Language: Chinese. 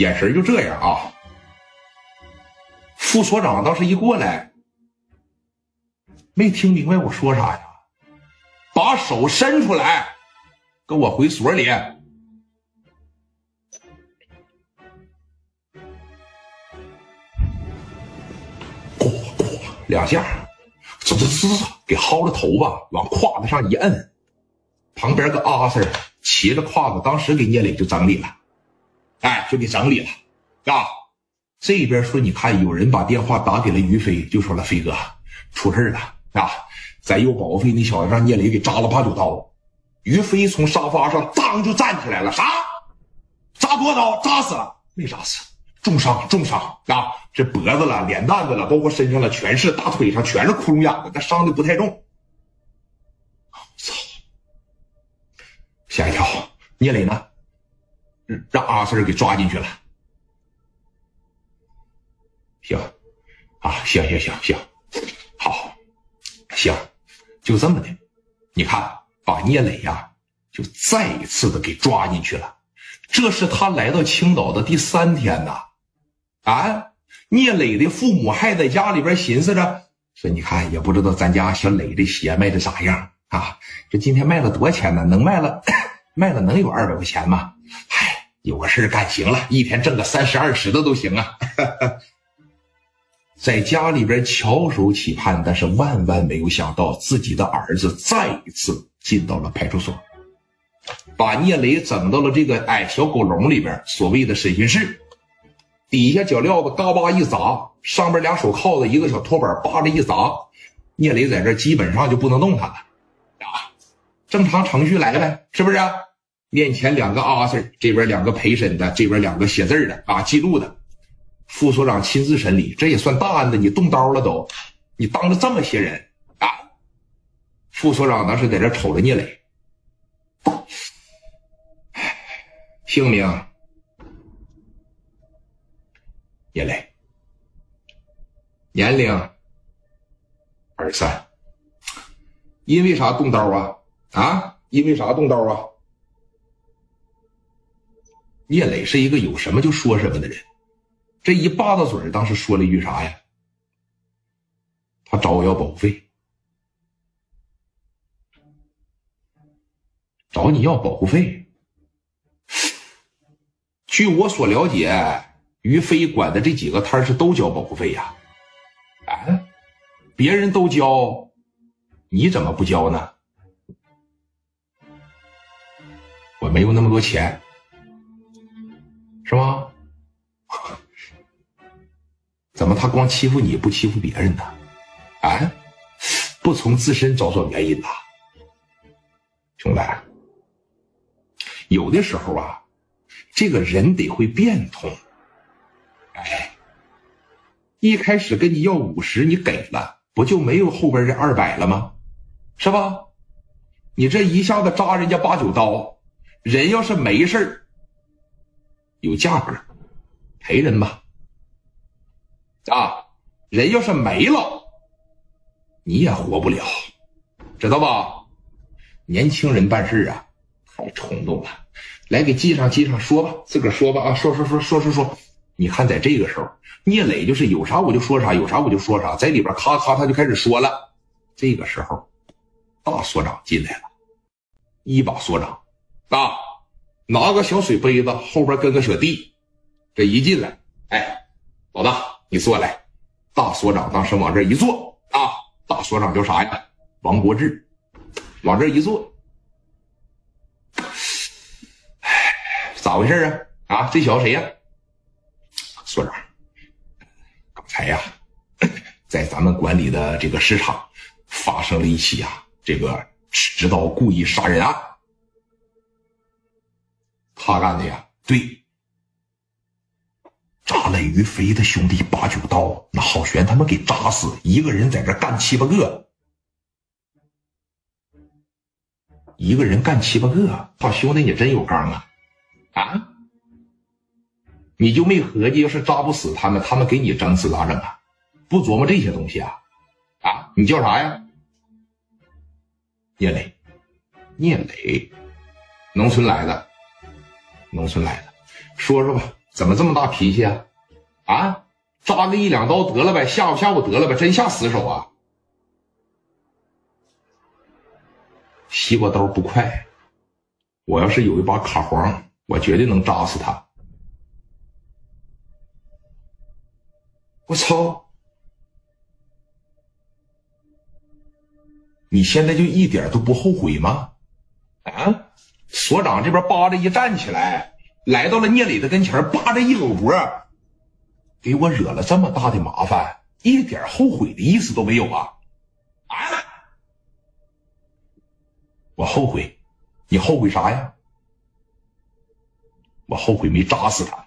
眼神就这样啊。副所长当时一过来，没听明白我说啥呀？把手伸出来，跟我回所里。两下，滋滋滋，给薅着头发往胯子上一摁，旁边个阿 Sir 骑着胯子，当时给聂磊就整理了，哎，就给整理了，啊，这边说你看有人把电话打给了于飞，就说了飞哥出事了啊，咱有保护费那小子让聂磊给扎了八九刀。于飞从沙发上当就站起来了，啥？扎多刀？扎死了？没扎死。重伤，重伤啊！这脖子了，脸蛋子了，包括身上了，全是大腿上全是窟窿眼子，但伤的不太重。操！吓一跳。聂磊呢？让阿 Sir 给抓进去了。行，啊，行行行行，好，行，就这么的。你看，把聂磊呀，就再一次的给抓进去了。这是他来到青岛的第三天呐。啊，聂磊的父母还在家里边寻思着，说你看也不知道咱家小磊这鞋卖的咋样啊？这今天卖了多少钱呢？能卖了，卖了能有二百块钱吗？嗨，有个事干行了，一天挣个三十二十的都行啊。在家里边翘首企盼，但是万万没有想到，自己的儿子再一次进到了派出所，把聂磊整到了这个哎小狗笼里边，所谓的审讯室。底下脚镣子嘎巴一砸，上边俩手铐子，一个小托板扒着一砸，聂磊在这基本上就不能动弹了啊！正常程序来呗，是不是？面前两个阿 Sir，这边两个陪审的，这边两个写字的啊，记录的。副所长亲自审理，这也算大案子，你动刀了都，你当着这么些人啊！副所长当时在这瞅着聂磊，姓名。聂磊，年龄二十三，因为啥动刀啊？啊，因为啥动刀啊？聂磊是一个有什么就说什么的人，这一巴子嘴当时说了一句啥呀？他找我要保护费，找你要保护费。据我所了解。于飞管的这几个摊是都交保护费呀？啊，别人都交，你怎么不交呢？我没有那么多钱，是吗？怎么他光欺负你不欺负别人呢？啊，不从自身找找原因呐，兄弟，有的时候啊，这个人得会变通。哎，一开始跟你要五十，你给了，不就没有后边这二百了吗？是吧？你这一下子扎人家八九刀，人要是没事有价格，赔人吧。啊，人要是没了，你也活不了，知道吧？年轻人办事啊，太冲动了。来，给记上记上，说吧，自个儿说吧啊，说说说说说说。你看，在这个时候，聂磊就是有啥我就说啥，有啥我就说啥，在里边咔咔他就开始说了。这个时候，大所长进来了，一把所长啊，拿个小水杯子，后边跟个小弟，这一进来，哎，老大你坐来。大所长当时往这一坐啊，大所长叫啥呀？王国志，往这一坐，哎，咋回事啊？啊，这小子谁呀？所长，刚才呀，在咱们管理的这个市场发生了一起啊，这个持刀故意杀人案。他干的呀，对，扎了于飞的兄弟八九刀，那郝玄他妈给扎死，一个人在这干七八个，一个人干七八个，大兄弟你真有刚啊，啊！你就没合计，要是扎不死他们，他们给你整死咋整啊？不琢磨这些东西啊？啊，你叫啥呀？聂磊，聂磊，农村来的，农村来的，说说吧，怎么这么大脾气啊？啊，扎个一两刀得了呗，吓唬吓唬得了呗，真下死手啊？西瓜刀不快，我要是有一把卡簧，我绝对能扎死他。我操！你现在就一点都不后悔吗？啊！所长这边扒着一站起来，来到了聂磊的跟前，扒着一搂脖，给我惹了这么大的麻烦，一点后悔的意思都没有啊！啊！我后悔，你后悔啥呀？我后悔没扎死他。